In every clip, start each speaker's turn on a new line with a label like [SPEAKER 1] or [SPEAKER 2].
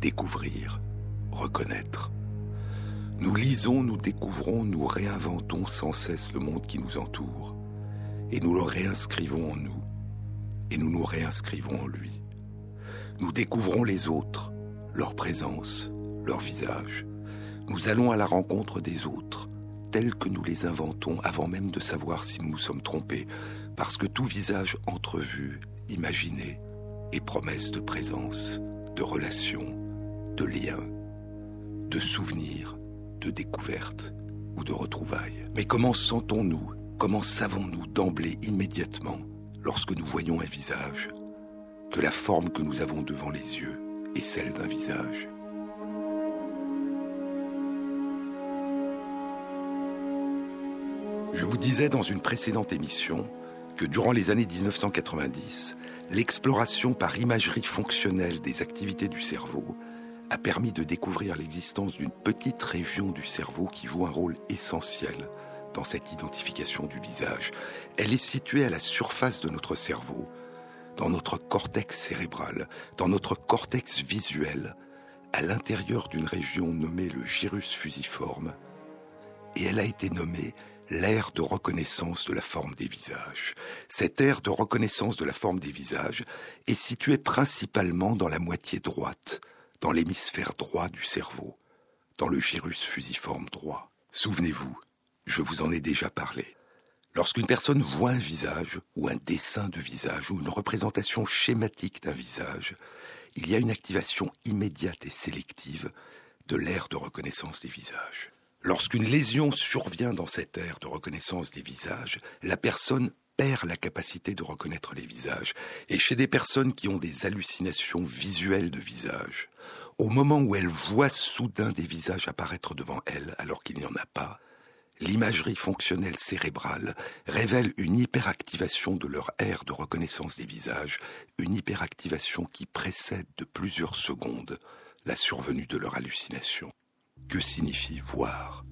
[SPEAKER 1] découvrir, reconnaître. Nous lisons, nous découvrons, nous réinventons sans cesse le monde qui nous entoure, et nous le réinscrivons en nous, et nous nous réinscrivons en lui. Nous découvrons les autres, leur présence, leur visage. Nous allons à la rencontre des autres, tels que nous les inventons avant même de savoir si nous nous sommes trompés, parce que tout visage entrevu, imaginé, est promesse de présence, de relation, de lien, de souvenir, de découverte ou de retrouvailles. Mais comment sentons-nous, comment savons-nous d'emblée immédiatement, lorsque nous voyons un visage, que la forme que nous avons devant les yeux est celle d'un visage? Je vous disais dans une précédente émission que durant les années 1990, l'exploration par imagerie fonctionnelle des activités du cerveau a permis de découvrir l'existence d'une petite région du cerveau qui joue un rôle essentiel dans cette identification du visage. Elle est située à la surface de notre cerveau, dans notre cortex cérébral, dans notre cortex visuel, à l'intérieur d'une région nommée le gyrus fusiforme, et elle a été nommée l'ère de reconnaissance de la forme des visages. Cette ère de reconnaissance de la forme des visages est située principalement dans la moitié droite, dans l'hémisphère droit du cerveau, dans le gyrus fusiforme droit. Souvenez-vous, je vous en ai déjà parlé. Lorsqu'une personne voit un visage, ou un dessin de visage, ou une représentation schématique d'un visage, il y a une activation immédiate et sélective de l'ère de reconnaissance des visages. Lorsqu'une lésion survient dans cette ère de reconnaissance des visages, la personne perd la capacité de reconnaître les visages. Et chez des personnes qui ont des hallucinations visuelles de visage, au moment où elles voient soudain des visages apparaître devant elles alors qu'il n'y en a pas, l'imagerie fonctionnelle cérébrale révèle une hyperactivation de leur aire de reconnaissance des visages, une hyperactivation qui précède de plusieurs secondes la survenue de leur hallucination. Que signifie voir?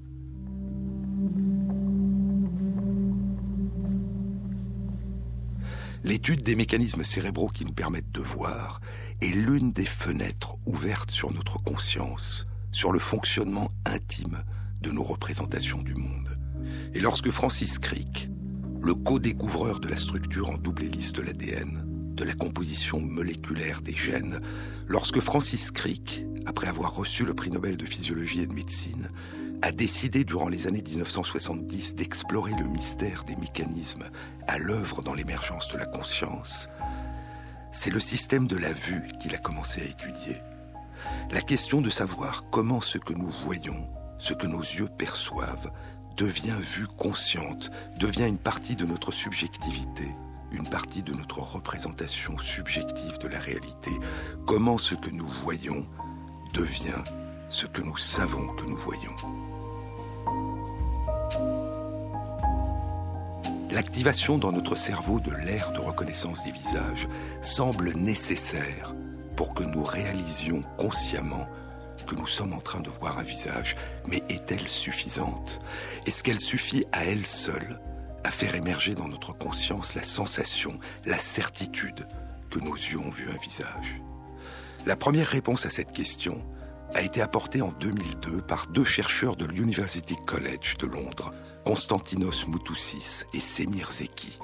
[SPEAKER 1] L'étude des mécanismes cérébraux qui nous permettent de voir est l'une des fenêtres ouvertes sur notre conscience, sur le fonctionnement intime de nos représentations du monde. Et lorsque Francis Crick, le co-découvreur de la structure en double hélice de l'ADN, de la composition moléculaire des gènes, lorsque Francis Crick, après avoir reçu le prix Nobel de physiologie et de médecine, a décidé durant les années 1970 d'explorer le mystère des mécanismes à l'œuvre dans l'émergence de la conscience, c'est le système de la vue qu'il a commencé à étudier. La question de savoir comment ce que nous voyons, ce que nos yeux perçoivent, devient vue consciente, devient une partie de notre subjectivité, une partie de notre représentation subjective de la réalité. Comment ce que nous voyons devient ce que nous savons que nous voyons. L'activation dans notre cerveau de l'ère de reconnaissance des visages semble nécessaire pour que nous réalisions consciemment que nous sommes en train de voir un visage, mais est-elle suffisante? Est-ce qu'elle suffit à elle seule à faire émerger dans notre conscience la sensation, la certitude que nos yeux ont vu un visage? La première réponse à cette question a été apportée en 2002 par deux chercheurs de l'University College de Londres, Konstantinos Moutoussis et Semir Zeki.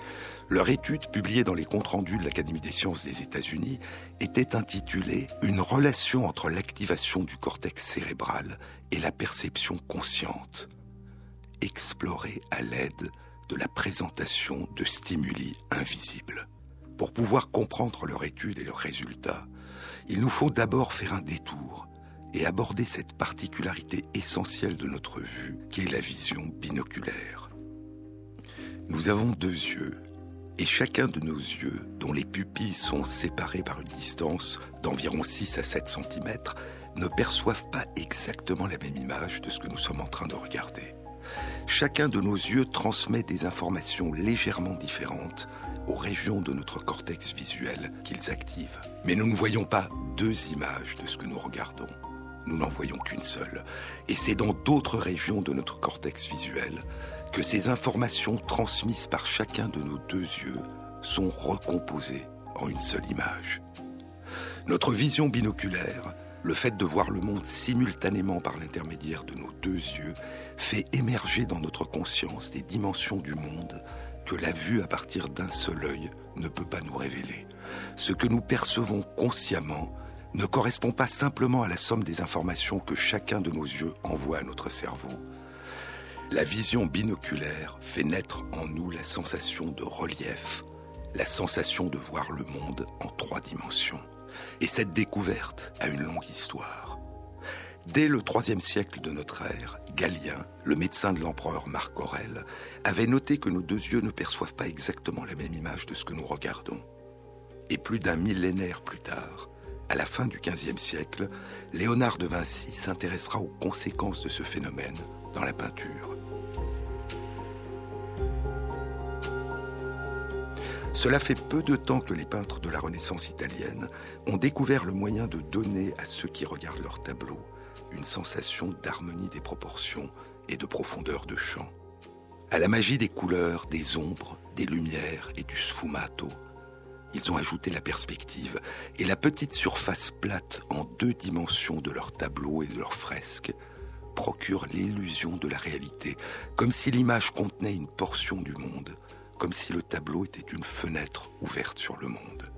[SPEAKER 1] Leur étude, publiée dans les comptes rendus de l'Académie des sciences des États-Unis, était intitulée Une relation entre l'activation du cortex cérébral et la perception consciente, explorée à l'aide de la présentation de stimuli invisibles. Pour pouvoir comprendre leur étude et leurs résultats, il nous faut d'abord faire un détour et aborder cette particularité essentielle de notre vue qui est la vision binoculaire. Nous avons deux yeux et chacun de nos yeux, dont les pupilles sont séparées par une distance d'environ 6 à 7 cm, ne perçoivent pas exactement la même image de ce que nous sommes en train de regarder. Chacun de nos yeux transmet des informations légèrement différentes aux régions de notre cortex visuel qu'ils activent. Mais nous ne voyons pas deux images de ce que nous regardons. Nous n'en voyons qu'une seule. Et c'est dans d'autres régions de notre cortex visuel que ces informations transmises par chacun de nos deux yeux sont recomposées en une seule image. Notre vision binoculaire, le fait de voir le monde simultanément par l'intermédiaire de nos deux yeux, fait émerger dans notre conscience des dimensions du monde que la vue à partir d'un seul œil ne peut pas nous révéler. Ce que nous percevons consciemment ne correspond pas simplement à la somme des informations que chacun de nos yeux envoie à notre cerveau. La vision binoculaire fait naître en nous la sensation de relief, la sensation de voir le monde en trois dimensions. Et cette découverte a une longue histoire. Dès le IIIe siècle de notre ère, Galien, le médecin de l'empereur Marc Aurèle, avait noté que nos deux yeux ne perçoivent pas exactement la même image de ce que nous regardons. Et plus d'un millénaire plus tard, à la fin du XVe siècle, Léonard de Vinci s'intéressera aux conséquences de ce phénomène dans la peinture. Cela fait peu de temps que les peintres de la Renaissance italienne ont découvert le moyen de donner à ceux qui regardent leurs tableaux une sensation d'harmonie des proportions et de profondeur de champ. À la magie des couleurs, des ombres, des lumières et du sfumato, ils ont ajouté la perspective et la petite surface plate en deux dimensions de leurs tableaux et de leurs fresques procure l'illusion de la réalité, comme si l'image contenait une portion du monde, comme si le tableau était une fenêtre ouverte sur le monde.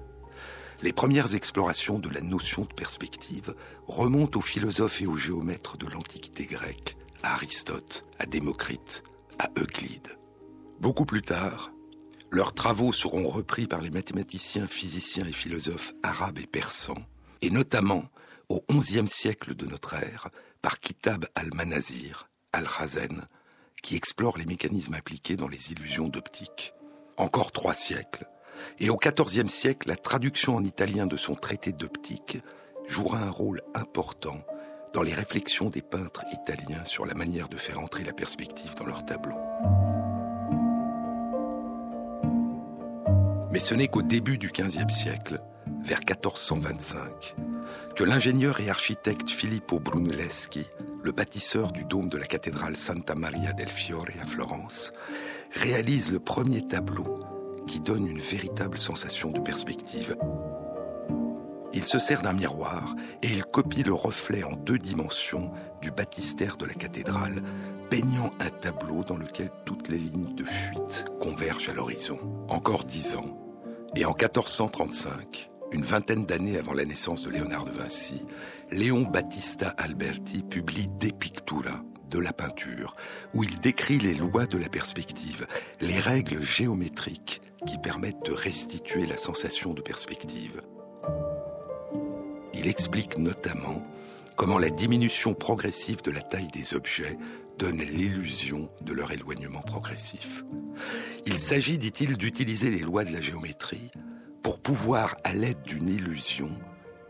[SPEAKER 1] Les premières explorations de la notion de perspective remontent aux philosophes et aux géomètres de l'Antiquité grecque, à Aristote, à Démocrite, à Euclide. Beaucoup plus tard, leurs travaux seront repris par les mathématiciens, physiciens et philosophes arabes et persans, et notamment au XIe siècle de notre ère par Kitab al-Manazir, al-Khazen, qui explore les mécanismes appliqués dans les illusions d'optique. Encore trois siècles, et au XIVe siècle, la traduction en italien de son traité d'optique jouera un rôle important dans les réflexions des peintres italiens sur la manière de faire entrer la perspective dans leurs tableaux. Mais ce n'est qu'au début du XVe siècle, vers 1425, que l'ingénieur et architecte Filippo Brunelleschi, le bâtisseur du dôme de la cathédrale Santa Maria del Fiore à Florence, réalise le premier tableau qui donne une véritable sensation de perspective. Il se sert d'un miroir et il copie le reflet en deux dimensions du baptistère de la cathédrale, peignant un tableau dans lequel toutes les lignes de fuite convergent à l'horizon. Encore dix ans, et en 1435, une vingtaine d'années avant la naissance de Léonard de Vinci, Léon Battista Alberti publie De Pictura, de la peinture, où il décrit les lois de la perspective, les règles géométriques qui permettent de restituer la sensation de perspective. Il explique notamment comment la diminution progressive de la taille des objets donne l'illusion de leur éloignement progressif. Il s'agit, dit-il, d'utiliser les lois de la géométrie pour pouvoir, à l'aide d'une illusion,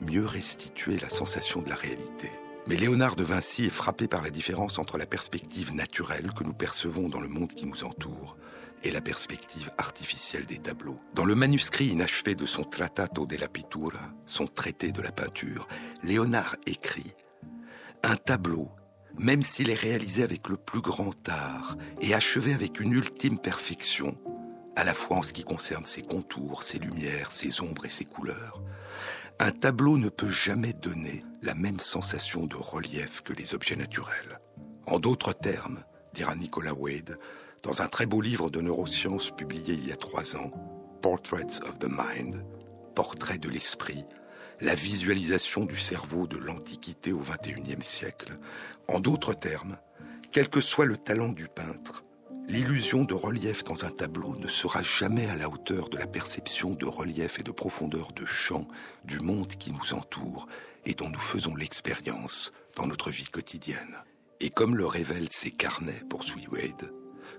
[SPEAKER 1] mieux restituer la sensation de la réalité. Mais Léonard de Vinci est frappé par la différence entre la perspective naturelle que nous percevons dans le monde qui nous entoure et la perspective artificielle des tableaux. Dans le manuscrit inachevé de son Trattato della Pittura, son traité de la peinture, Léonard écrit Un tableau, même s'il est réalisé avec le plus grand art et achevé avec une ultime perfection, à la fois en ce qui concerne ses contours, ses lumières, ses ombres et ses couleurs, un tableau ne peut jamais donner la même sensation de relief que les objets naturels. En d'autres termes, dira Nicolas Wade, dans un très beau livre de neurosciences publié il y a trois ans, Portraits of the Mind, Portrait de l'esprit, la visualisation du cerveau de l'Antiquité au XXIe siècle. En d'autres termes, quel que soit le talent du peintre, l'illusion de relief dans un tableau ne sera jamais à la hauteur de la perception de relief et de profondeur de champ du monde qui nous entoure et dont nous faisons l'expérience dans notre vie quotidienne. Et comme le révèlent ses carnets, poursuit Wade,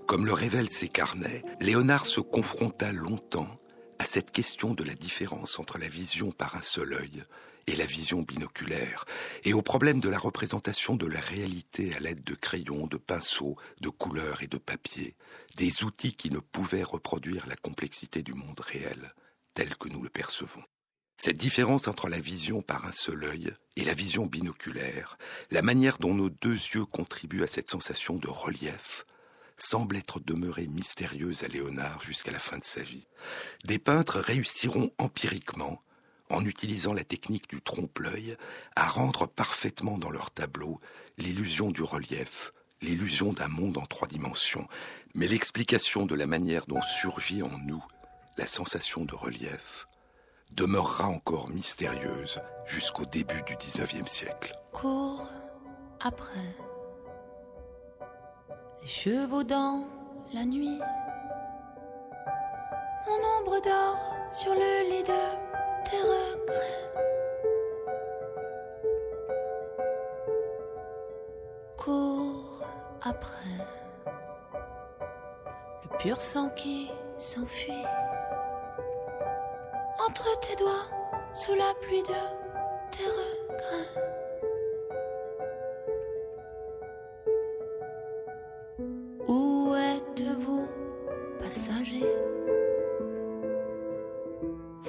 [SPEAKER 1] comme le révèlent ses carnets, Léonard se confronta longtemps à cette question de la différence entre la vision par un seul œil et la vision binoculaire, et au problème de la représentation de la réalité à l'aide de crayons, de pinceaux, de couleurs et de papier, des outils qui ne pouvaient reproduire la complexité du monde réel tel que nous le percevons. Cette différence entre la vision par un seul œil et la vision binoculaire, la manière dont nos deux yeux contribuent à cette sensation de relief, semble être demeurée mystérieuse à Léonard jusqu'à la fin de sa vie. Des peintres réussiront empiriquement, en utilisant la technique du trompe-l'œil, à rendre parfaitement dans leurs tableaux l'illusion du relief, l'illusion d'un monde en trois dimensions, mais l'explication de la manière dont survit en nous la sensation de relief demeurera encore mystérieuse jusqu'au début du XIXe siècle.
[SPEAKER 2] Cours après chevaux dans la nuit. Mon ombre dort sur le lit de tes regrets. Cours après le pur sang qui s'enfuit entre tes doigts sous la pluie de tes regrets.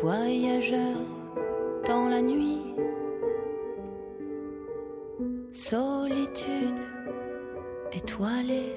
[SPEAKER 2] Voyageurs dans la nuit, solitude étoilée,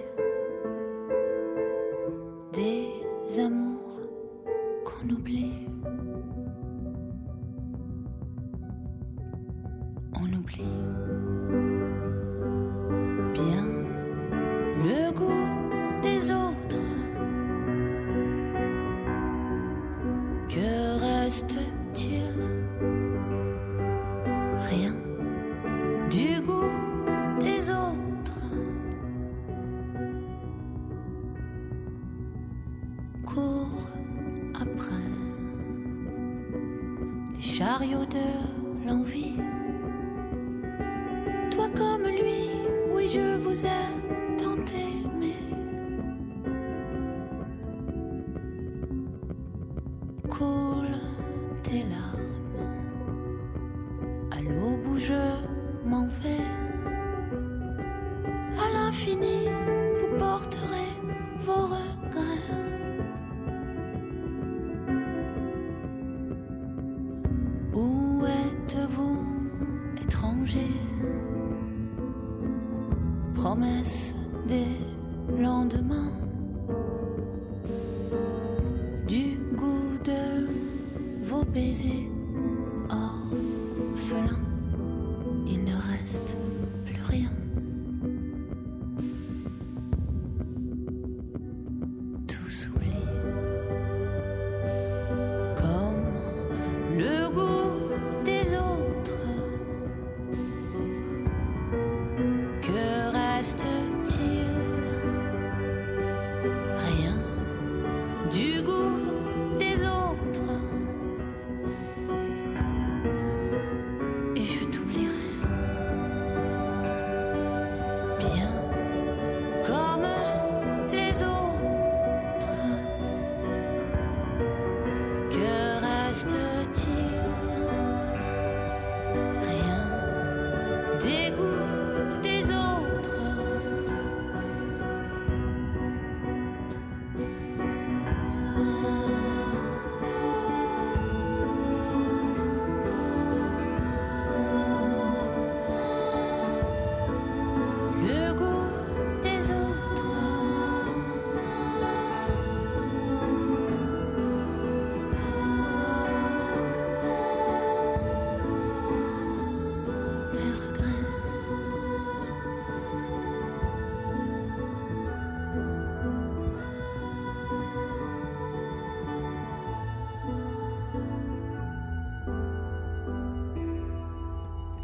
[SPEAKER 2] Il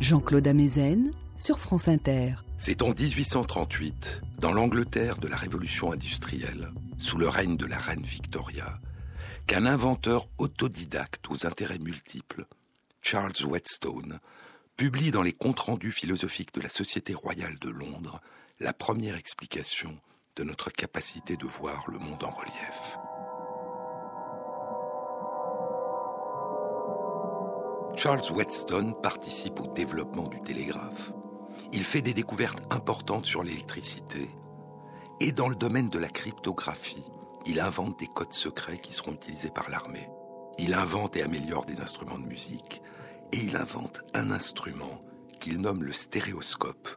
[SPEAKER 3] Jean-Claude Amezen sur France Inter.
[SPEAKER 1] C'est en 1838, dans l'Angleterre de la Révolution industrielle, sous le règne de la reine Victoria, qu'un inventeur autodidacte aux intérêts multiples, Charles Whetstone, publie dans les comptes rendus philosophiques de la Société royale de Londres la première explication de notre capacité de voir le monde en relief. Charles Whetstone participe au développement du télégraphe. Il fait des découvertes importantes sur l'électricité. Et dans le domaine de la cryptographie, il invente des codes secrets qui seront utilisés par l'armée. Il invente et améliore des instruments de musique. Et il invente un instrument qu'il nomme le stéréoscope,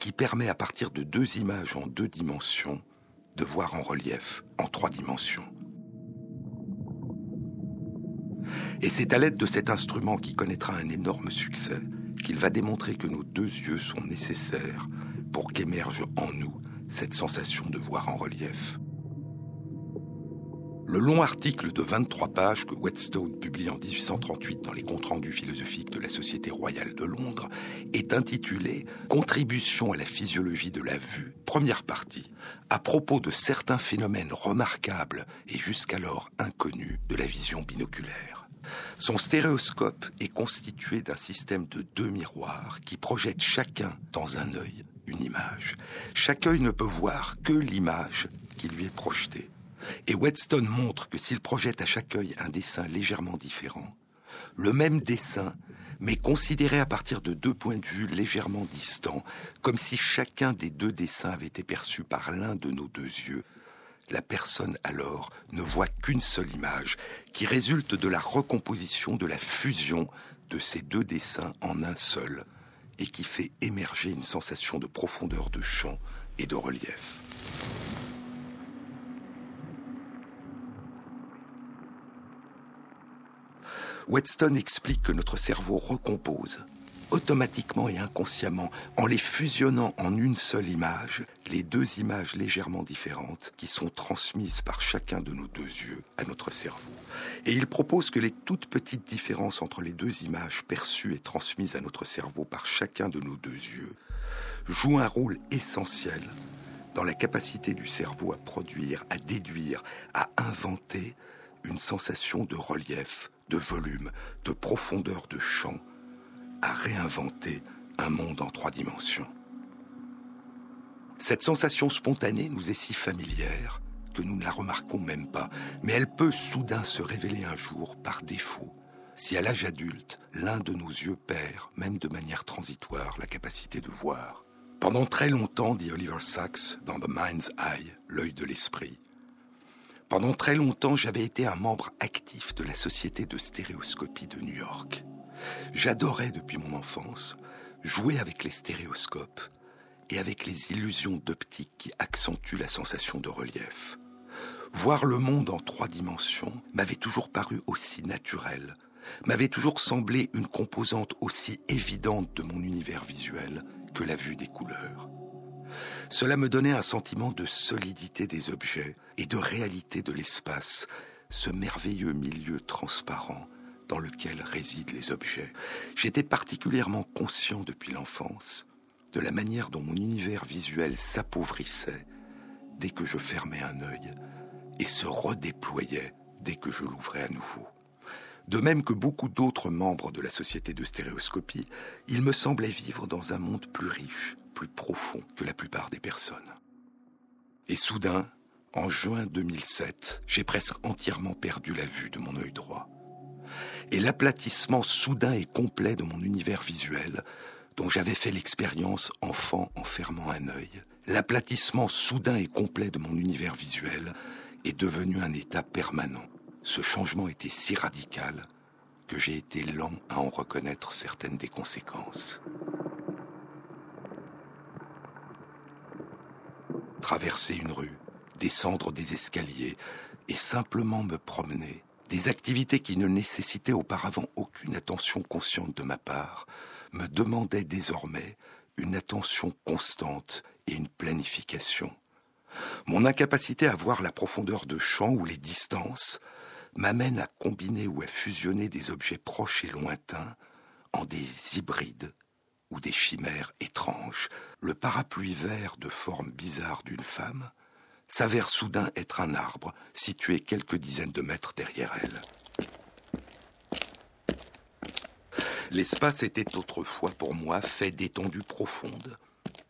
[SPEAKER 1] qui permet à partir de deux images en deux dimensions de voir en relief en trois dimensions. Et c'est à l'aide de cet instrument qui connaîtra un énorme succès qu'il va démontrer que nos deux yeux sont nécessaires pour qu'émerge en nous cette sensation de voir en relief. Le long article de 23 pages que Whetstone publie en 1838 dans les comptes rendus philosophiques de la Société royale de Londres est intitulé Contribution à la physiologie de la vue, première partie, à propos de certains phénomènes remarquables et jusqu'alors inconnus de la vision binoculaire. Son stéréoscope est constitué d'un système de deux miroirs qui projettent chacun dans un œil une image. Chaque œil ne peut voir que l'image qui lui est projetée. Et Whetstone montre que s'il projette à chaque œil un dessin légèrement différent, le même dessin, mais considéré à partir de deux points de vue légèrement distants, comme si chacun des deux dessins avait été perçu par l'un de nos deux yeux, la personne alors ne voit qu'une seule image qui résulte de la recomposition, de la fusion de ces deux dessins en un seul et qui fait émerger une sensation de profondeur de champ et de relief. Whetstone explique que notre cerveau recompose automatiquement et inconsciemment, en les fusionnant en une seule image, les deux images légèrement différentes qui sont transmises par chacun de nos deux yeux à notre cerveau. Et il propose que les toutes petites différences entre les deux images perçues et transmises à notre cerveau par chacun de nos deux yeux jouent un rôle essentiel dans la capacité du cerveau à produire, à déduire, à inventer une sensation de relief, de volume, de profondeur de champ, à réinventer un monde en trois dimensions. Cette sensation spontanée nous est si familière que nous ne la remarquons même pas, mais elle peut soudain se révéler un jour par défaut, si à l'âge adulte, l'un de nos yeux perd, même de manière transitoire, la capacité de voir. Pendant très longtemps, dit Oliver Sacks dans The Mind's Eye, l'œil de l'esprit, pendant très longtemps, j'avais été un membre actif de la Société de stéréoscopie de New York. J'adorais depuis mon enfance jouer avec les stéréoscopes et avec les illusions d'optique qui accentuent la sensation de relief. Voir le monde en trois dimensions m'avait toujours paru aussi naturel, m'avait toujours semblé une composante aussi évidente de mon univers visuel que la vue des couleurs. Cela me donnait un sentiment de solidité des objets et de réalité de l'espace, ce merveilleux milieu transparent dans lequel résident les objets. J'étais particulièrement conscient depuis l'enfance de la manière dont mon univers visuel s'appauvrissait dès que je fermais un œil et se redéployait dès que je l'ouvrais à nouveau. De même que beaucoup d'autres membres de la société de stéréoscopie, il me semblait vivre dans un monde plus riche, plus profond que la plupart des personnes. Et soudain, en juin 2007, j'ai presque entièrement perdu la vue de mon œil droit et l'aplatissement soudain et complet de mon univers visuel, dont j'avais fait l'expérience enfant en fermant un œil, l'aplatissement soudain et complet de mon univers visuel est devenu un état permanent. Ce changement était si radical que j'ai été lent à en reconnaître certaines des conséquences. Traverser une rue, descendre des escaliers et simplement me promener des activités qui ne nécessitaient auparavant aucune attention consciente de ma part me demandaient désormais une attention constante et une planification. Mon incapacité à voir la profondeur de champ ou les distances m'amène à combiner ou à fusionner des objets proches et lointains en des hybrides ou des chimères étranges. Le parapluie vert de forme bizarre d'une femme s'avère soudain être un arbre situé quelques dizaines de mètres derrière elle. L'espace était autrefois pour moi fait d'étendues profondes,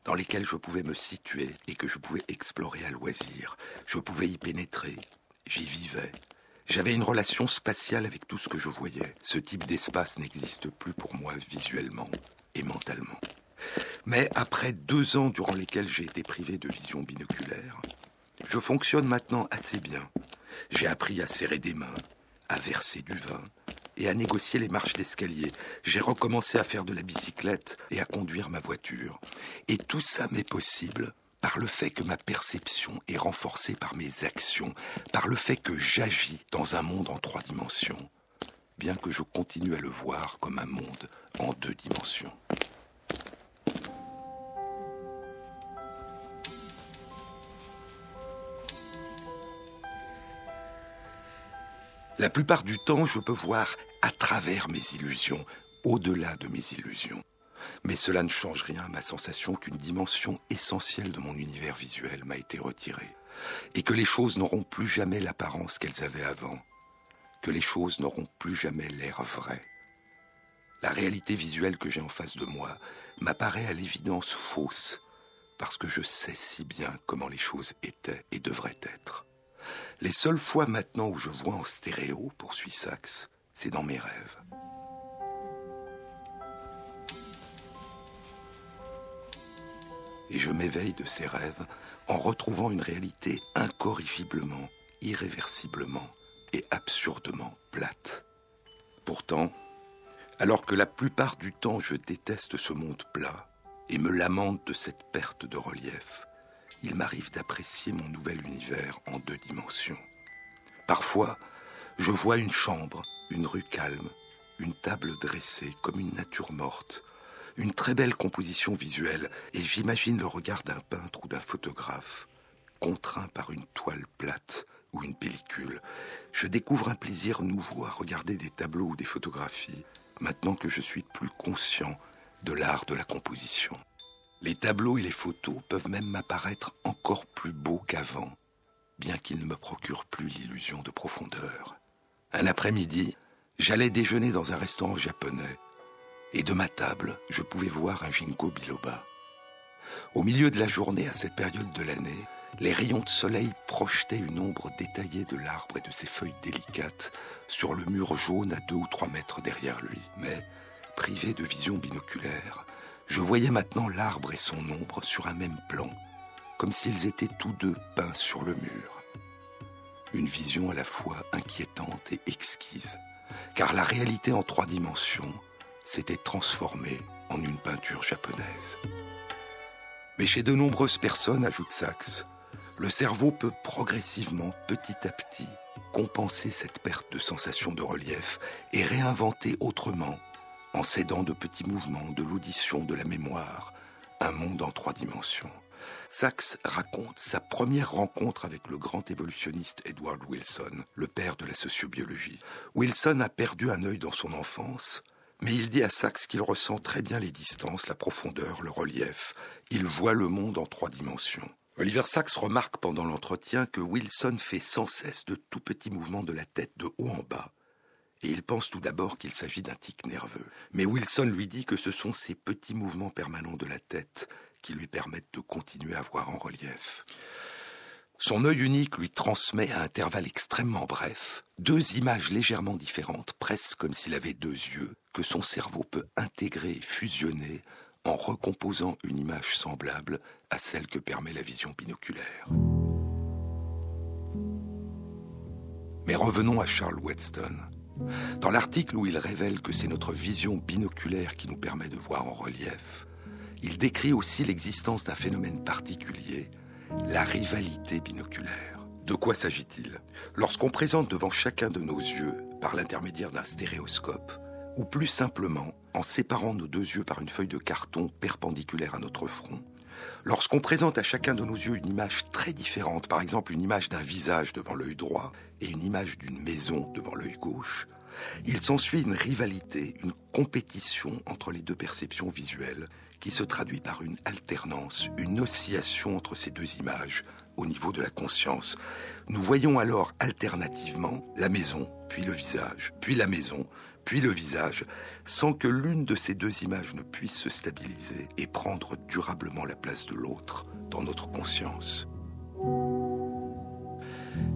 [SPEAKER 1] dans lesquelles je pouvais me situer et que je pouvais explorer à loisir. Je pouvais y pénétrer, j'y vivais, J'avais une relation spatiale avec tout ce que je voyais. Ce type d'espace n'existe plus pour moi visuellement et mentalement. Mais après deux ans durant lesquels j'ai été privé de vision binoculaire, je fonctionne maintenant assez bien. J'ai appris à serrer des mains, à verser du vin et à négocier les marches d'escalier. J'ai recommencé à faire de la bicyclette et à conduire ma voiture. Et tout ça m'est possible par le fait que ma perception est renforcée par mes actions, par le fait que j'agis dans un monde en trois dimensions, bien que je continue à le voir comme un monde en deux dimensions. La plupart du temps, je peux voir à travers mes illusions, au-delà de mes illusions. Mais cela ne change rien à ma sensation qu'une dimension essentielle de mon univers visuel m'a été retirée, et que les choses n'auront plus jamais l'apparence qu'elles avaient avant, que les choses n'auront plus jamais l'air vrai. La réalité visuelle que j'ai en face de moi m'apparaît à l'évidence fausse, parce que je sais si bien comment les choses étaient et devraient être. Les seules fois maintenant où je vois en stéréo, poursuit Saxe, c'est dans mes rêves. Et je m'éveille de ces rêves en retrouvant une réalité incorrigiblement, irréversiblement et absurdement plate. Pourtant, alors que la plupart du temps je déteste ce monde plat et me lamente de cette perte de relief, il m'arrive d'apprécier mon nouvel univers en deux dimensions. Parfois, je vois une chambre, une rue calme, une table dressée comme une nature morte, une très belle composition visuelle, et j'imagine le regard d'un peintre ou d'un photographe, contraint par une toile plate ou une pellicule. Je découvre un plaisir nouveau à regarder des tableaux ou des photographies, maintenant que je suis plus conscient de l'art de la composition. Les tableaux et les photos peuvent même m'apparaître encore plus beaux qu'avant, bien qu'ils ne me procurent plus l'illusion de profondeur. Un après-midi, j'allais déjeuner dans un restaurant japonais, et de ma table, je pouvais voir un ginkgo biloba. Au milieu de la journée, à cette période de l'année, les rayons de soleil projetaient une ombre détaillée de l'arbre et de ses feuilles délicates sur le mur jaune à deux ou trois mètres derrière lui. Mais, privé de vision binoculaire, je voyais maintenant l'arbre et son ombre sur un même plan, comme s'ils étaient tous deux peints sur le mur. Une vision à la fois inquiétante et exquise, car la réalité en trois dimensions s'était transformée en une peinture japonaise. Mais chez de nombreuses personnes, ajoute Sachs, le cerveau peut progressivement, petit à petit, compenser cette perte de sensation de relief et réinventer autrement en s'aidant de petits mouvements, de l'audition, de la mémoire, un monde en trois dimensions. Sachs raconte sa première rencontre avec le grand évolutionniste Edward Wilson, le père de la sociobiologie. Wilson a perdu un œil dans son enfance, mais il dit à Sachs qu'il ressent très bien les distances, la profondeur, le relief. Il voit le monde en trois dimensions. Oliver Sachs remarque pendant l'entretien que Wilson fait sans cesse de tout petits mouvements de la tête de haut en bas, et il pense tout d'abord qu'il s'agit d'un tic nerveux. Mais Wilson lui dit que ce sont ces petits mouvements permanents de la tête qui lui permettent de continuer à voir en relief. Son œil unique lui transmet à intervalles extrêmement brefs deux images légèrement différentes, presque comme s'il avait deux yeux, que son cerveau peut intégrer et fusionner en recomposant une image semblable à celle que permet la vision binoculaire. Mais revenons à Charles Weston. Dans l'article où il révèle que c'est notre vision binoculaire qui nous permet de voir en relief, il décrit aussi l'existence d'un phénomène particulier, la rivalité binoculaire. De quoi s'agit-il? Lorsqu'on présente devant chacun de nos yeux, par l'intermédiaire d'un stéréoscope, ou plus simplement en séparant nos deux yeux par une feuille de carton perpendiculaire à notre front, lorsqu'on présente à chacun de nos yeux une image très différente, par exemple une image d'un visage devant l'œil droit et une image d'une maison devant l'œil gauche, il s'ensuit une rivalité, une compétition entre les deux perceptions visuelles qui se traduit par une alternance, une oscillation entre ces deux images au niveau de la conscience. Nous voyons alors alternativement la maison, puis le visage, puis la maison, puis le visage, sans que l'une de ces deux images ne puisse se stabiliser et prendre durablement la place de l'autre dans notre conscience.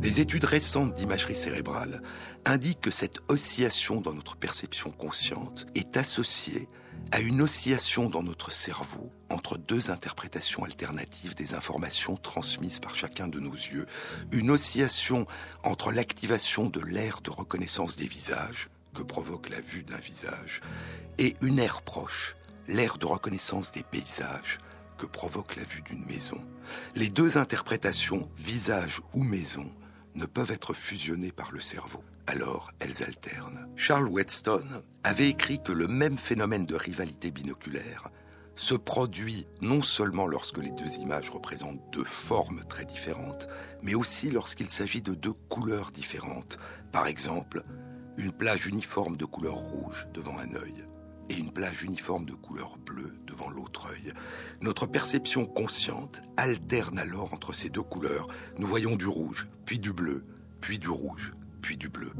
[SPEAKER 1] Des études récentes d'imagerie cérébrale indiquent que cette oscillation dans notre perception consciente est associée à une oscillation dans notre cerveau entre deux interprétations alternatives des informations transmises par chacun de nos yeux, une oscillation entre l'activation de l'aire de reconnaissance des visages que provoque la vue d'un visage et une aire proche, l'aire de reconnaissance des paysages que provoque la vue d'une maison. Les deux interprétations, visage ou maison, ne peuvent être fusionnées par le cerveau alors elles alternent. Charles Whetstone avait écrit que le même phénomène de rivalité binoculaire se produit non seulement lorsque les deux images représentent deux formes très différentes, mais aussi lorsqu'il s'agit de deux couleurs différentes. Par exemple, une plage uniforme de couleur rouge devant un œil et une plage uniforme de couleur bleue devant l'autre œil. Notre perception consciente alterne alors entre ces deux couleurs. Nous voyons du rouge, puis du bleu, puis du rouge, du bleu.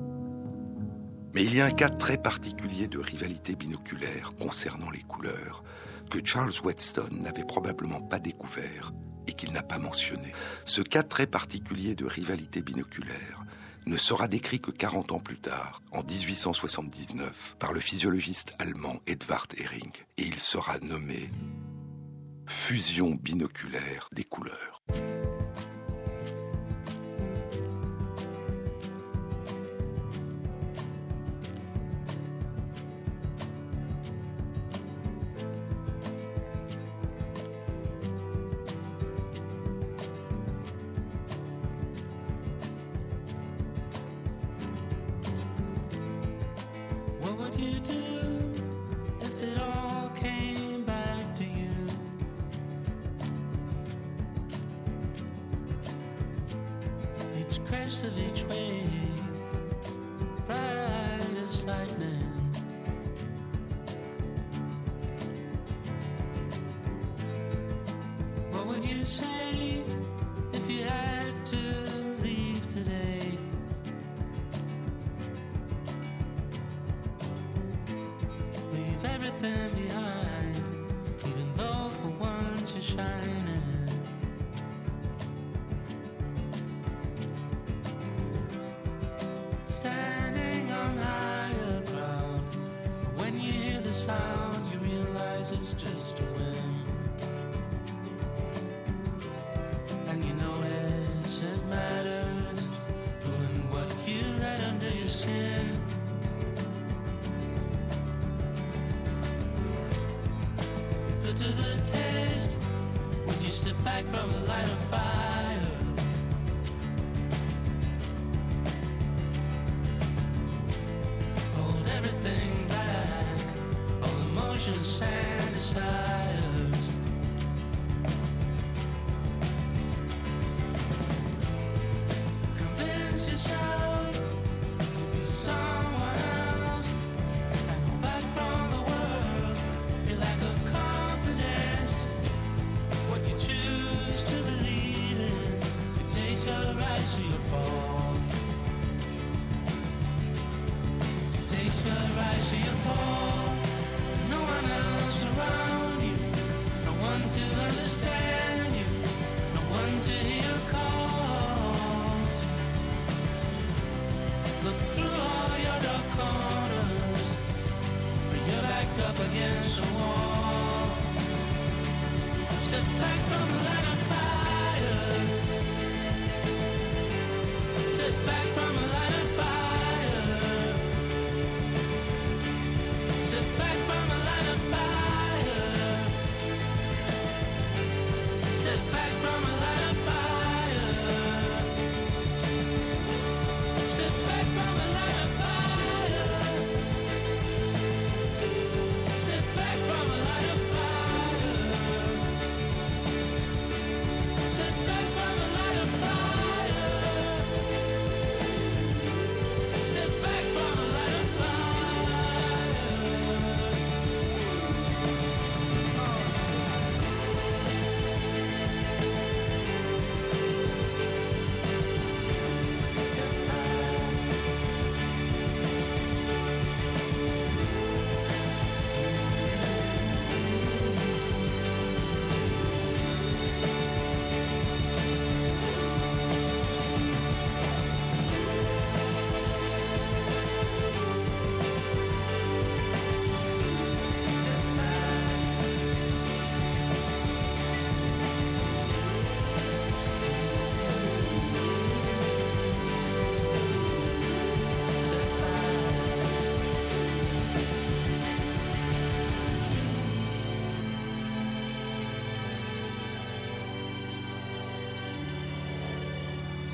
[SPEAKER 1] Mais il y a un cas très particulier de rivalité binoculaire concernant les couleurs que Charles Whetstone n'avait probablement pas découvert et qu'il n'a pas mentionné. Ce cas très particulier de rivalité binoculaire ne sera décrit que 40 ans plus tard, en 1879, par le physiologiste allemand Edvard Hering, et il sera nommé fusion binoculaire des couleurs.
[SPEAKER 4] you if it all came back to you? Each of each wave, bright as lightning. What would you say? nothing to the test would you step back from the light of fire. Hold everything back, all emotions stand aside.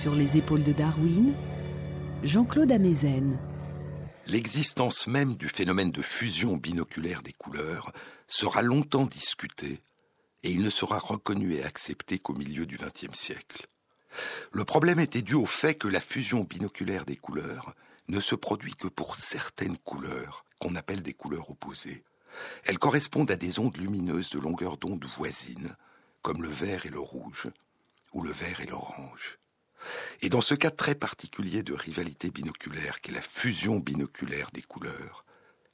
[SPEAKER 3] Sur les épaules de Darwin, Jean-Claude Amezen.
[SPEAKER 1] L'existence même du phénomène de fusion binoculaire des couleurs sera longtemps discutée et il ne sera reconnu et accepté qu'au milieu du XXe siècle. Le problème était dû au fait que la fusion binoculaire des couleurs ne se produit que pour certaines couleurs qu'on appelle des couleurs opposées. Elles correspondent à des ondes lumineuses de longueur d'onde voisines, comme le vert et le rouge, ou le vert et l'orange. Et dans ce cas très particulier de rivalité binoculaire qu'est la fusion binoculaire des couleurs,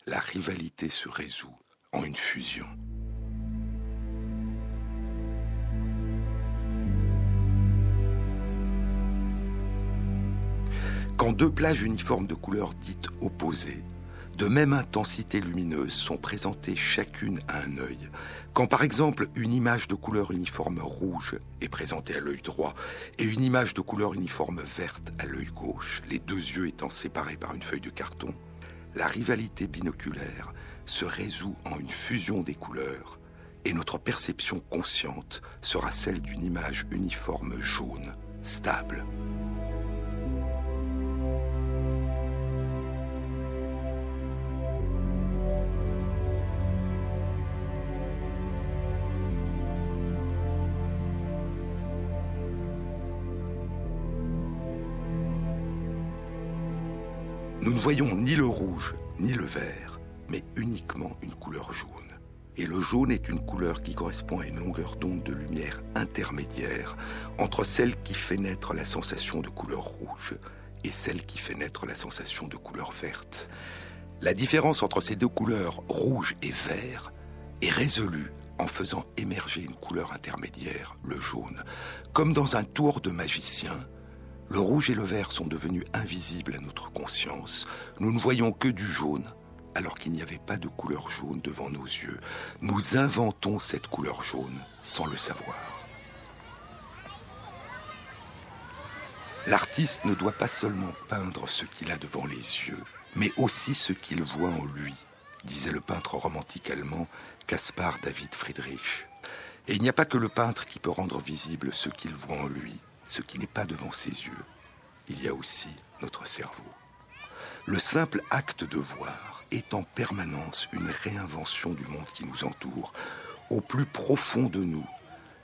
[SPEAKER 1] la rivalité se résout en une fusion. Quand deux plages uniformes de couleurs dites opposées, de même intensité lumineuse, sont présentées chacune à un œil, quand par exemple une image de couleur uniforme rouge est présentée à l'œil droit et une image de couleur uniforme verte à l'œil gauche, les deux yeux étant séparés par une feuille de carton, la rivalité binoculaire se résout en une fusion des couleurs et notre perception consciente sera celle d'une image uniforme jaune, stable. Ne voyons ni le rouge ni le vert, mais uniquement une couleur jaune. Et le jaune est une couleur qui correspond à une longueur d'onde de lumière intermédiaire entre celle qui fait naître la sensation de couleur rouge et celle qui fait naître la sensation de couleur verte. La différence entre ces deux couleurs, rouge et vert, est résolue en faisant émerger une couleur intermédiaire, le jaune. Comme dans un tour de magicien, le rouge et le vert sont devenus invisibles à notre conscience. Nous ne voyons que du jaune, alors qu'il n'y avait pas de couleur jaune devant nos yeux. Nous inventons cette couleur jaune sans le savoir. L'artiste ne doit pas seulement peindre ce qu'il a devant les yeux, mais aussi ce qu'il voit en lui, disait le peintre romantique allemand Caspar David Friedrich. Et il n'y a pas que le peintre qui peut rendre visible ce qu'il voit en lui ce qui n'est pas devant ses yeux. Il y a aussi notre cerveau. Le simple acte de voir est en permanence une réinvention du monde qui nous entoure, au plus profond de nous,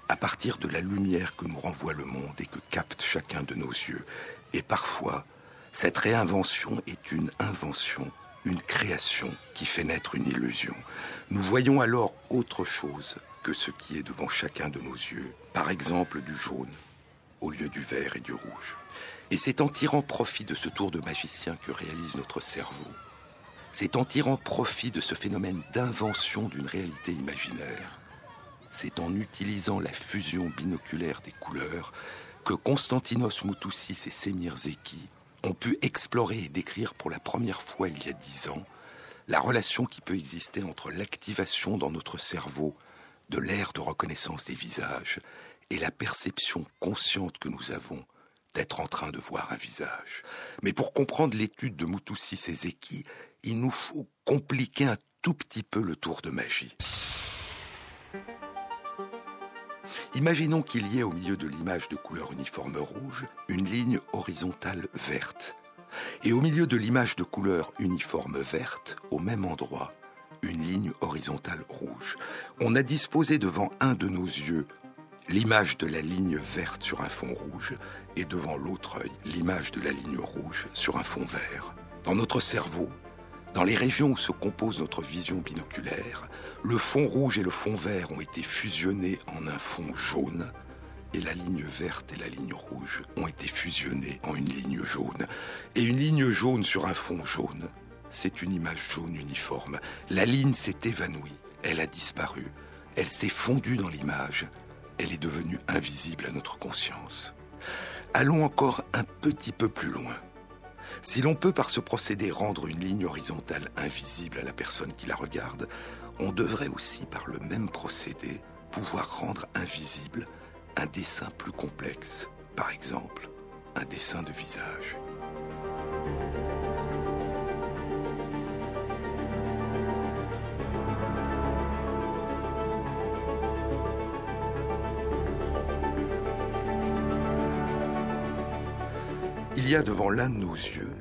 [SPEAKER 1] à partir de la lumière que nous renvoie le monde et que capte chacun de nos yeux. Et parfois, cette réinvention est une invention, une création qui fait naître une illusion. Nous voyons alors autre chose que ce qui est devant chacun de nos yeux, par exemple du jaune, au lieu du vert et du rouge. Et c'est en tirant profit de ce tour de magicien que réalise notre cerveau. C'est en tirant profit de ce phénomène d'invention d'une réalité imaginaire. C'est en utilisant la fusion binoculaire des couleurs que Konstantinos Moussoussis et Semir Zeki ont pu explorer et décrire pour la première fois il y a dix ans la relation qui peut exister entre l'activation dans notre cerveau de l'air de reconnaissance des visages et la perception consciente que nous avons d'être en train de voir un visage. Mais pour comprendre l'étude de Moutousis et Zeki, il nous faut compliquer un tout petit peu le tour de magie. Imaginons qu'il y ait au milieu de l'image de couleur uniforme rouge une ligne horizontale verte. Et au milieu de l'image de couleur uniforme verte, au même endroit, une ligne horizontale rouge. On a disposé devant un de nos yeux l'image de la ligne verte sur un fond rouge et devant l'autre œil l'image de la ligne rouge sur un fond vert. Dans notre cerveau, dans les régions où se compose notre vision binoculaire, le fond rouge et le fond vert ont été fusionnés en un fond jaune et la ligne verte et la ligne rouge ont été fusionnées en une ligne jaune. Et une ligne jaune sur un fond jaune, c'est une image jaune uniforme. La ligne s'est évanouie, elle a disparu, elle s'est fondue dans l'image elle est devenue invisible à notre conscience. Allons encore un petit peu plus loin. Si l'on peut par ce procédé rendre une ligne horizontale invisible à la personne qui la regarde, on devrait aussi par le même procédé pouvoir rendre invisible un dessin plus complexe, par exemple un dessin de visage. Il y a devant l'un de nos yeux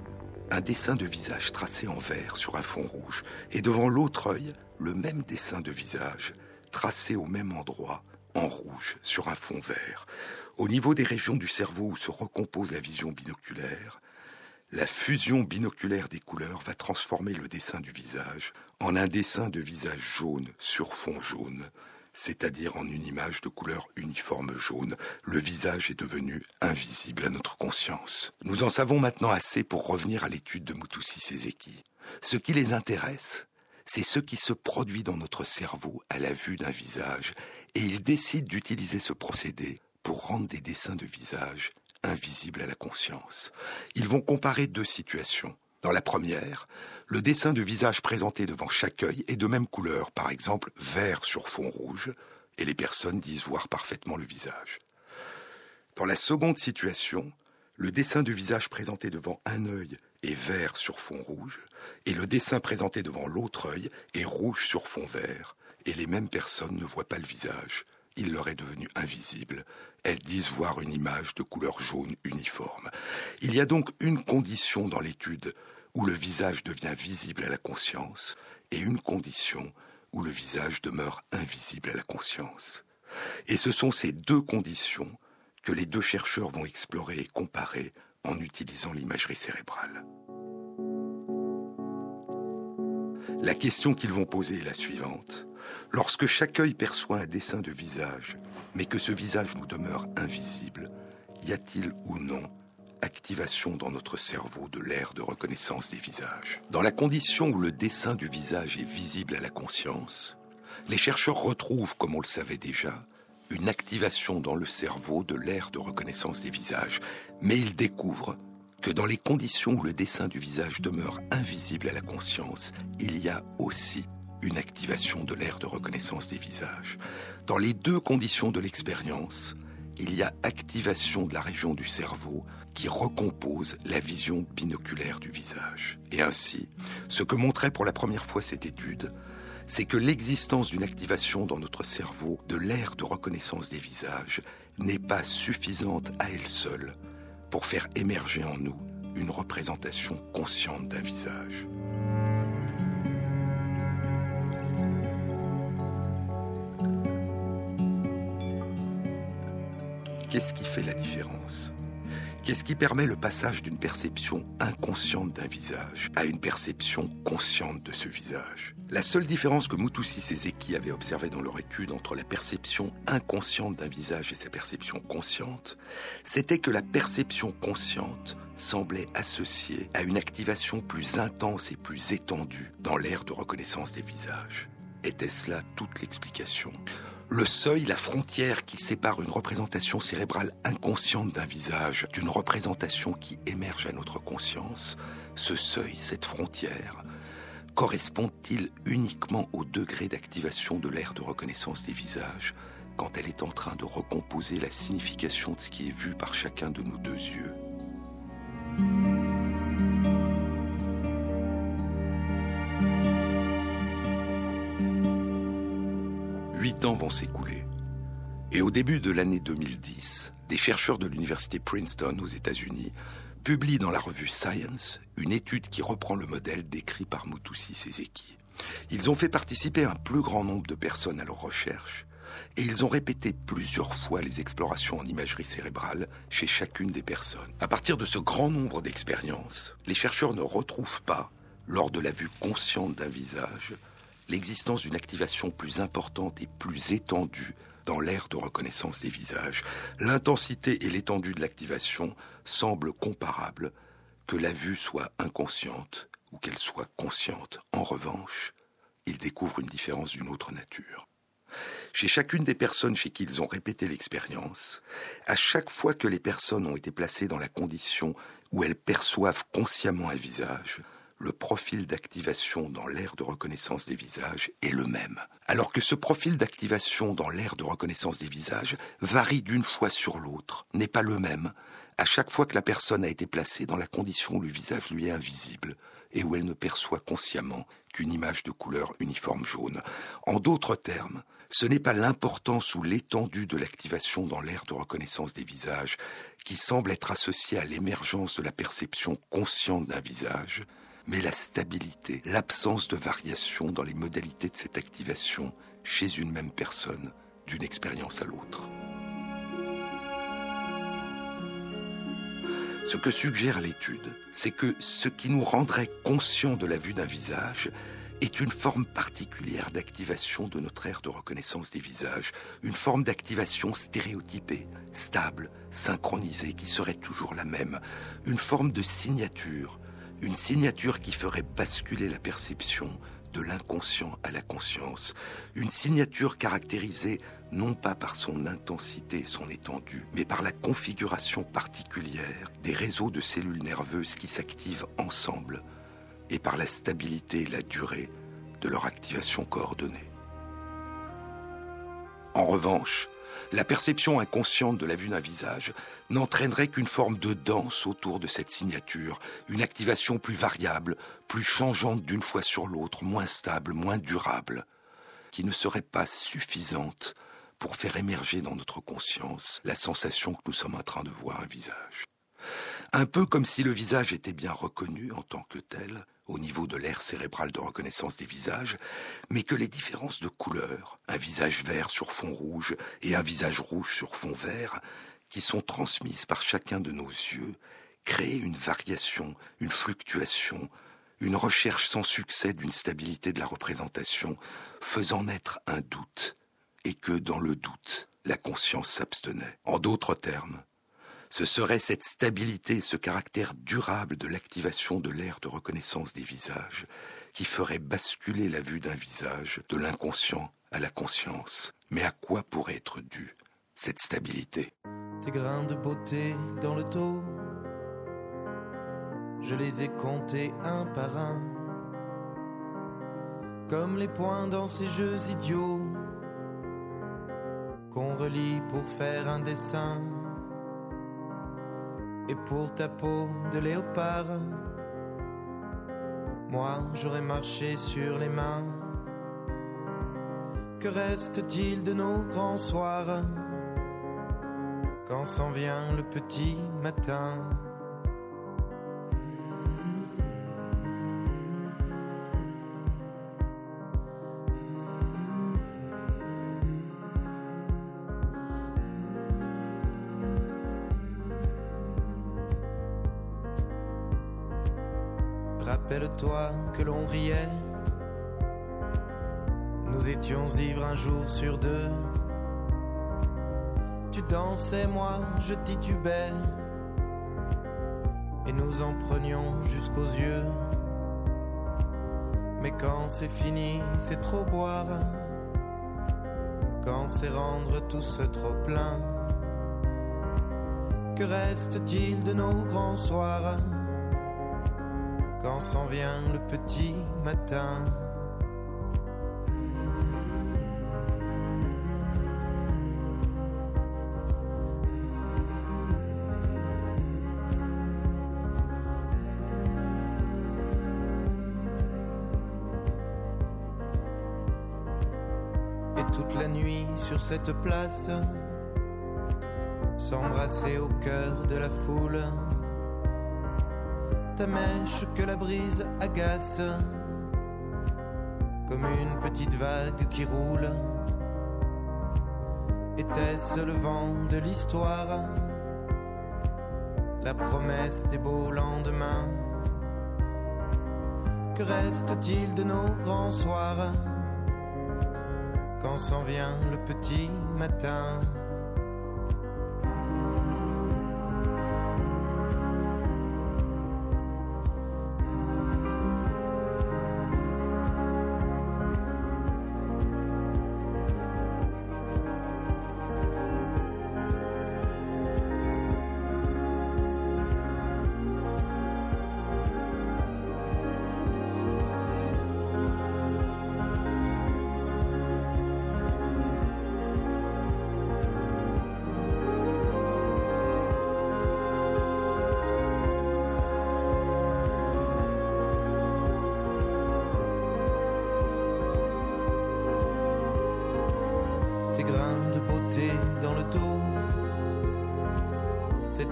[SPEAKER 1] un dessin de visage tracé en vert sur un fond rouge, et devant l'autre œil, le même dessin de visage tracé au même endroit en rouge sur un fond vert. Au niveau des régions du cerveau où se recompose la vision binoculaire, la fusion binoculaire des couleurs va transformer le dessin du visage en un dessin de visage jaune sur fond jaune, c'est-à-dire en une image de couleur uniforme jaune. Le visage est devenu invisible à notre conscience. Nous en savons maintenant assez pour revenir à l'étude de Mutusi Sezeki. Ce qui les intéresse, c'est ce qui se produit dans notre cerveau à la vue d'un visage, et ils décident d'utiliser ce procédé pour rendre des dessins de visage invisibles à la conscience. Ils vont comparer deux situations. Dans la première, le dessin de visage présenté devant chaque œil est de même couleur, par exemple vert sur fond rouge, et les personnes disent voir parfaitement le visage. Dans la seconde situation, le dessin de visage présenté devant un œil est vert sur fond rouge, et le dessin présenté devant l'autre œil est rouge sur fond vert, et les mêmes personnes ne voient pas le visage. Il leur est devenu invisible. Elles disent voir une image de couleur jaune uniforme. Il y a donc une condition dans l'étude où le visage devient visible à la conscience, et une condition où le visage demeure invisible à la conscience. Et ce sont ces deux conditions que les deux chercheurs vont explorer et comparer en utilisant l'imagerie cérébrale. La question qu'ils vont poser est la suivante. Lorsque chaque œil perçoit un dessin de visage, mais que ce visage nous demeure invisible, y a-t-il ou non activation dans notre cerveau de l'aire de reconnaissance des visages Dans la condition où le dessin du visage est visible à la conscience, les chercheurs retrouvent, comme on le savait déjà, une activation dans le cerveau de l'aire de reconnaissance des visages, mais ils découvrent que dans les conditions où le dessin du visage demeure invisible à la conscience, il y a aussi une activation de l'aire de reconnaissance des visages. Dans les deux conditions de l'expérience, il y a activation de la région du cerveau qui recompose la vision binoculaire du visage. Et ainsi, ce que montrait pour la première fois cette étude, c'est que l'existence d'une activation dans notre cerveau de l'aire de reconnaissance des visages n'est pas suffisante à elle seule pour faire émerger en nous une représentation consciente d'un visage. Qu'est-ce qui fait la différence? Qu'est-ce qui permet le passage d'une perception inconsciente d'un visage à une perception consciente de ce visage? La seule différence que Mutusi Sezeki avait observée dans leur étude entre la perception inconsciente d'un visage et sa perception consciente, c'était que la perception consciente semblait associée à une activation plus intense et plus étendue dans l'aire de reconnaissance des visages. Était-ce là toute l'explication? Le seuil, la frontière qui sépare une représentation cérébrale inconsciente d'un visage d'une représentation qui émerge à notre conscience, ce seuil, cette frontière, correspond-il uniquement au degré d'activation de l'aire de reconnaissance des visages quand elle est en train de recomposer la signification de ce qui est vu par chacun de nos deux yeux? Huit ans vont s'écouler. Et au début de l'année 2010, des chercheurs de l'université Princeton aux États-Unis publie dans la revue Science une étude qui reprend le modèle décrit par Mutusi Sezeki. Ils ont fait participer un plus grand nombre de personnes à leurs recherches et ils ont répété plusieurs fois les explorations en imagerie cérébrale chez chacune des personnes. À partir de ce grand nombre d'expériences, les chercheurs ne retrouvent pas, lors de la vue consciente d'un visage, l'existence d'une activation plus importante et plus étendue dans l'aire de reconnaissance des visages. L'intensité et l'étendue de l'activation semblent comparables, que la vue soit inconsciente ou qu'elle soit consciente. En revanche, ils découvrent une différence d'une autre nature. Chez chacune des personnes chez qui ils ont répété l'expérience, à chaque fois que les personnes ont été placées dans la condition où elles perçoivent consciemment un visage, le profil d'activation dans l'aire de reconnaissance des visages est le même. Alors que ce profil d'activation dans l'aire de reconnaissance des visages varie d'une fois sur l'autre, n'est pas le même, à chaque fois que la personne a été placée dans la condition où le visage lui est invisible et où elle ne perçoit consciemment qu'une image de couleur uniforme jaune. En d'autres termes, ce n'est pas l'importance ou l'étendue de l'activation dans l'aire de reconnaissance des visages qui semble être associée à l'émergence de la perception consciente d'un visage, mais la stabilité, l'absence de variation dans les modalités de cette activation chez une même personne, d'une expérience à l'autre. Ce que suggère l'étude, c'est que ce qui nous rendrait conscients de la vue d'un visage est une forme particulière d'activation de notre aire de reconnaissance des visages, une forme d'activation stéréotypée, stable, synchronisée, qui serait toujours la même, une forme de signature, une signature qui ferait basculer la perception de l'inconscient à la conscience, une signature caractérisée non pas par son intensité et son étendue, mais par la configuration particulière des réseaux de cellules nerveuses qui s'activent ensemble et par la stabilité et la durée de leur activation coordonnée. En revanche, la perception inconsciente de la vue d'un visage n'entraînerait qu'une forme de danse autour de cette signature, une activation plus variable, plus changeante d'une fois sur l'autre, moins stable, moins durable, qui ne serait pas suffisante pour faire émerger dans notre conscience la sensation que nous sommes en train de voir un visage. Un peu comme si le visage était bien reconnu en tant que tel, au niveau de l'aire cérébrale de reconnaissance des visages, mais que les différences de couleurs, un visage vert sur fond rouge et un visage rouge sur fond vert, qui sont transmises par chacun de nos yeux, créent une variation, une fluctuation, une recherche sans succès d'une stabilité de la représentation, faisant naître un doute, et que dans le doute, la conscience s'abstenait. En d'autres termes, ce serait cette stabilité, ce caractère durable de l'activation de l'air de reconnaissance des visages qui ferait basculer la vue d'un visage de l'inconscient à la conscience. Mais à quoi pourrait être due cette stabilité?
[SPEAKER 5] Tes grains de beauté dans le taux, je les ai comptés un par un, comme les points dans ces jeux idiots qu'on relie pour faire un dessin et pour ta peau de léopard, moi j'aurais marché sur les mains. Que reste-t-il de nos grands soirs quand s'en vient le petit matin? Rappelle-toi que l'on riait. Nous étions ivres un jour sur deux. Tu dansais, moi je titubais. Et nous en prenions jusqu'aux yeux. Mais quand c'est fini, c'est trop boire. Quand c'est rendre tout ce trop plein. Que reste-t-il de nos grands soirs? Quand s'en vient le petit matin. Et toute la nuit sur cette place, s'embrasser au cœur de la foule ta mèche que la brise agace, comme une petite vague qui roule. Était-ce le vent de l'histoire, la promesse des beaux lendemains Que reste-t-il de nos grands soirs, quand s'en vient le petit matin?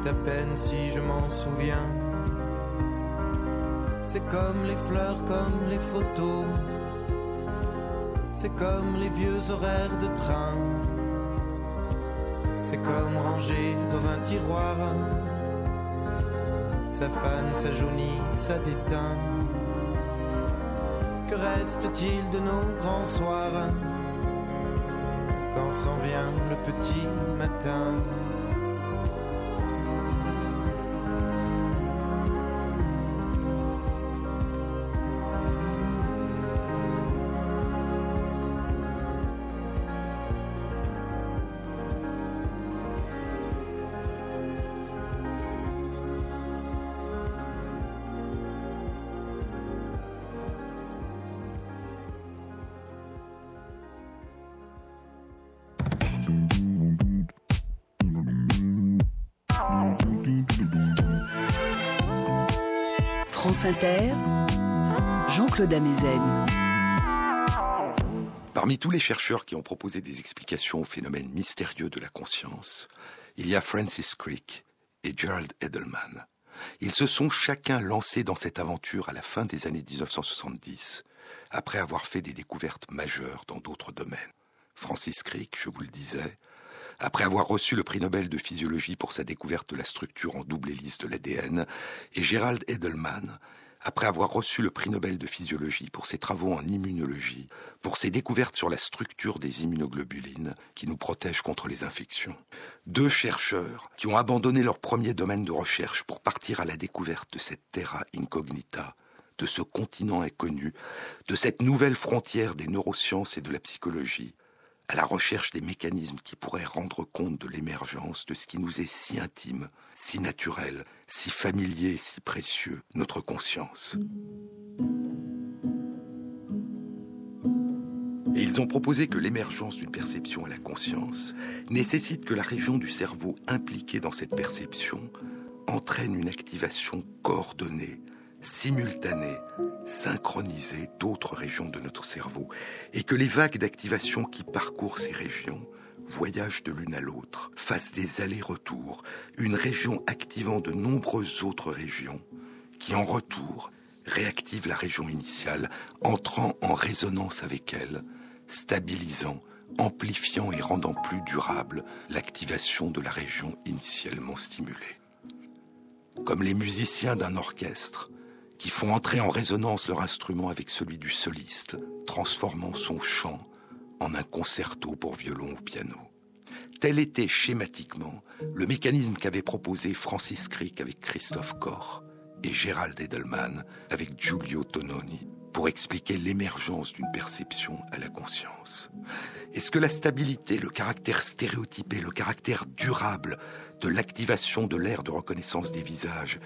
[SPEAKER 5] À peine si je m'en souviens. C'est comme les fleurs, comme les photos. C'est comme les vieux horaires de train. C'est comme ranger dans un tiroir. Ça fane, ça jaunit, ça déteint. Que reste-t-il de nos grands soirs? Quand s'en vient le petit matin?
[SPEAKER 3] France Inter, Jean-Claude Amezen.
[SPEAKER 1] Parmi tous les chercheurs qui ont proposé des explications au phénomène mystérieux de la conscience, il y a Francis Crick et Gerald Edelman. Ils se sont chacun lancés dans cette aventure à la fin des années 1970, après avoir fait des découvertes majeures dans d'autres domaines. Francis Crick, je vous le disais, après avoir reçu le prix Nobel de physiologie pour sa découverte de la structure en double hélice de l'ADN, et Gerald Edelman, après avoir reçu le prix Nobel de physiologie pour ses travaux en immunologie, pour ses découvertes sur la structure des immunoglobulines qui nous protègent contre les infections. Deux chercheurs qui ont abandonné leur premier domaine de recherche pour partir à la découverte de cette terra incognita, de ce continent inconnu, de cette nouvelle frontière des neurosciences et de la psychologie, à la recherche des mécanismes qui pourraient rendre compte de l'émergence de ce qui nous est si intime, si naturel, si familier si précieux, notre conscience. Et ils ont proposé que l'émergence d'une perception à la conscience nécessite que la région du cerveau impliquée dans cette perception entraîne une activation coordonnée, simultanée, synchronisée d'autres régions de notre cerveau et que les vagues d'activation qui parcourent ces régions voyagent de l'une à l'autre, fassent des allers-retours, une région activant de nombreuses autres régions qui en retour réactivent la région initiale, entrant en résonance avec elle, stabilisant, amplifiant et rendant plus durable l'activation de la région initialement stimulée. Comme les musiciens d'un orchestre, qui font entrer en résonance leur instrument avec celui du soliste, transformant son chant en un concerto pour violon ou piano. Tel était schématiquement le mécanisme qu'avait proposé Francis Crick avec Christophe Koch et Gérald Edelman avec Giulio Tononi pour expliquer l'émergence d'une perception à la conscience. Est-ce que la stabilité, le caractère stéréotypé, le caractère durable de l'activation de l'aire de reconnaissance des visages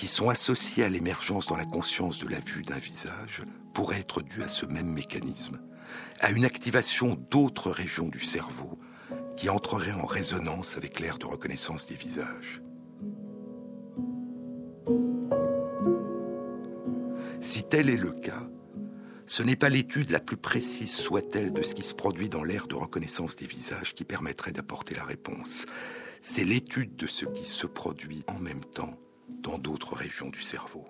[SPEAKER 1] qui sont associés à l'émergence dans la conscience de la vue d'un visage pourraient être dus à ce même mécanisme, à une activation d'autres régions du cerveau qui entreraient en résonance avec l'aire de reconnaissance des visages. Si tel est le cas, ce n'est pas l'étude la plus précise soit-elle de ce qui se produit dans l'aire de reconnaissance des visages qui permettrait d'apporter la réponse. C'est l'étude de ce qui se produit en même temps dans d'autres régions du cerveau.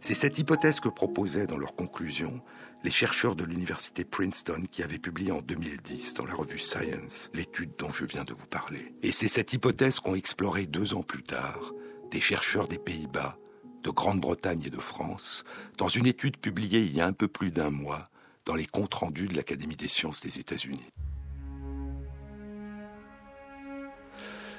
[SPEAKER 1] C'est cette hypothèse que proposaient dans leur conclusion les chercheurs de l'université Princeton qui avaient publié en 2010 dans la revue Science l'étude dont je viens de vous parler. Et c'est cette hypothèse qu'ont explorée deux ans plus tard des chercheurs des Pays-Bas, de Grande-Bretagne et de France dans une étude publiée il y a un peu plus d'un mois dans les comptes rendus de l'Académie des sciences des États-Unis.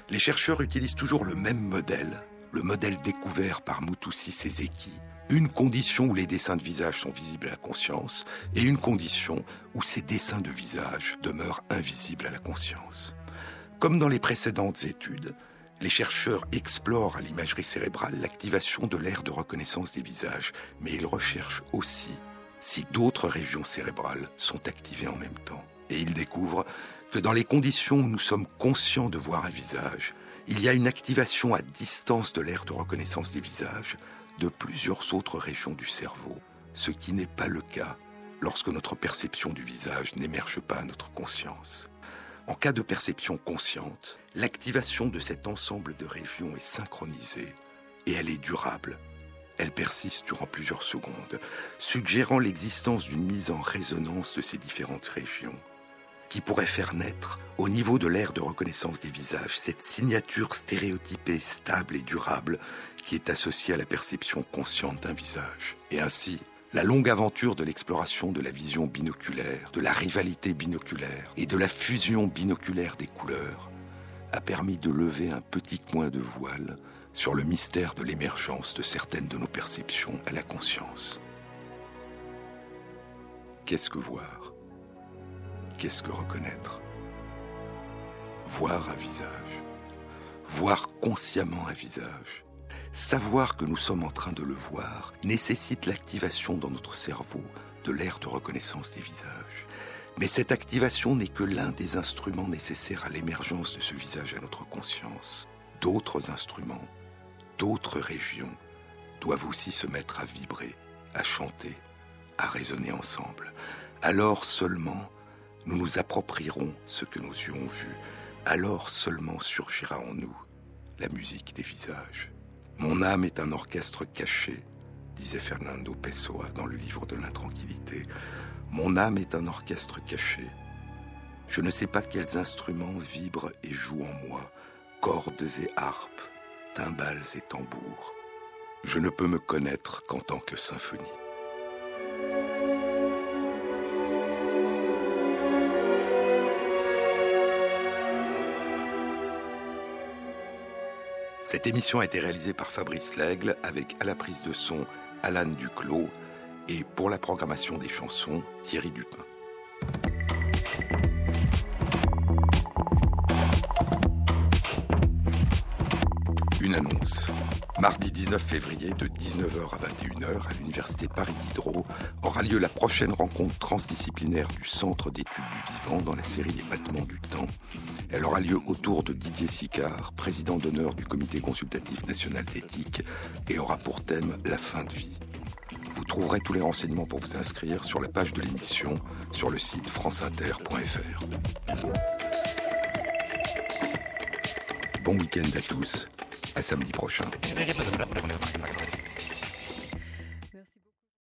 [SPEAKER 1] Les chercheurs utilisent toujours le même modèle le modèle découvert par Mutusi Sezeki, une condition où les dessins de visage sont visibles à la conscience et une condition où ces dessins de visage demeurent invisibles à la conscience. Comme dans les précédentes études, les chercheurs explorent à l'imagerie cérébrale l'activation de l'aire de reconnaissance des visages, mais ils recherchent aussi si d'autres régions cérébrales sont activées en même temps. Et ils découvrent que dans les conditions où nous sommes conscients de voir un visage, il y a une activation à distance de l'aire de reconnaissance des visages de plusieurs autres régions du cerveau, ce qui n'est pas le cas lorsque notre perception du visage n'émerge pas à notre conscience. En cas de perception consciente, l'activation de cet ensemble de régions est synchronisée et elle est durable. Elle persiste durant plusieurs secondes, suggérant l'existence d'une mise en résonance de ces différentes régions, qui pourrait faire naître, au niveau de l'aire de reconnaissance des visages, cette signature stéréotypée, stable et durable qui est associée à la perception consciente d'un visage. Et ainsi, la longue aventure de l'exploration de la vision binoculaire, de la rivalité binoculaire et de la fusion binoculaire des couleurs a permis de lever un petit coin de voile sur le mystère de l'émergence de certaines de nos perceptions à la conscience. Qu'est-ce que voir? Qu'est-ce que reconnaître? Voir un visage. Voir consciemment un visage Savoir que nous sommes en train de le voir nécessite l'activation dans notre cerveau de l'aire de reconnaissance des visages. Mais cette activation n'est que l'un des instruments nécessaires à l'émergence de ce visage à notre conscience. D'autres instruments, d'autres régions doivent aussi se mettre à vibrer, à chanter, à résonner ensemble. Alors seulement, nous nous approprierons ce que nos yeux ont vu. Alors seulement surgira en nous la musique des visages. Mon âme est un orchestre caché, disait Fernando Pessoa dans le livre de l'intranquillité. Mon âme est un orchestre caché. Je ne sais pas quels instruments vibrent et jouent en moi, cordes et harpes, timbales et tambours. Je ne peux me connaître qu'en tant que symphonie. Cette émission a été réalisée par Fabrice Lègle avec à la prise de son Alan Duclos et pour la programmation des chansons Thierry Dupin. Une annonce. Mardi 19 février de 19h à 21h à l'Université Paris Diderot aura lieu la prochaine rencontre transdisciplinaire du Centre d'études du vivant dans la série Les battements du temps. Elle aura lieu autour de Didier Sicard, président d'honneur du Comité consultatif national d'éthique, et aura pour thème la fin de vie. Vous trouverez tous les renseignements pour vous inscrire sur la page de l'émission sur le site franceinter.fr. Bon week-end à tous samedi prochain.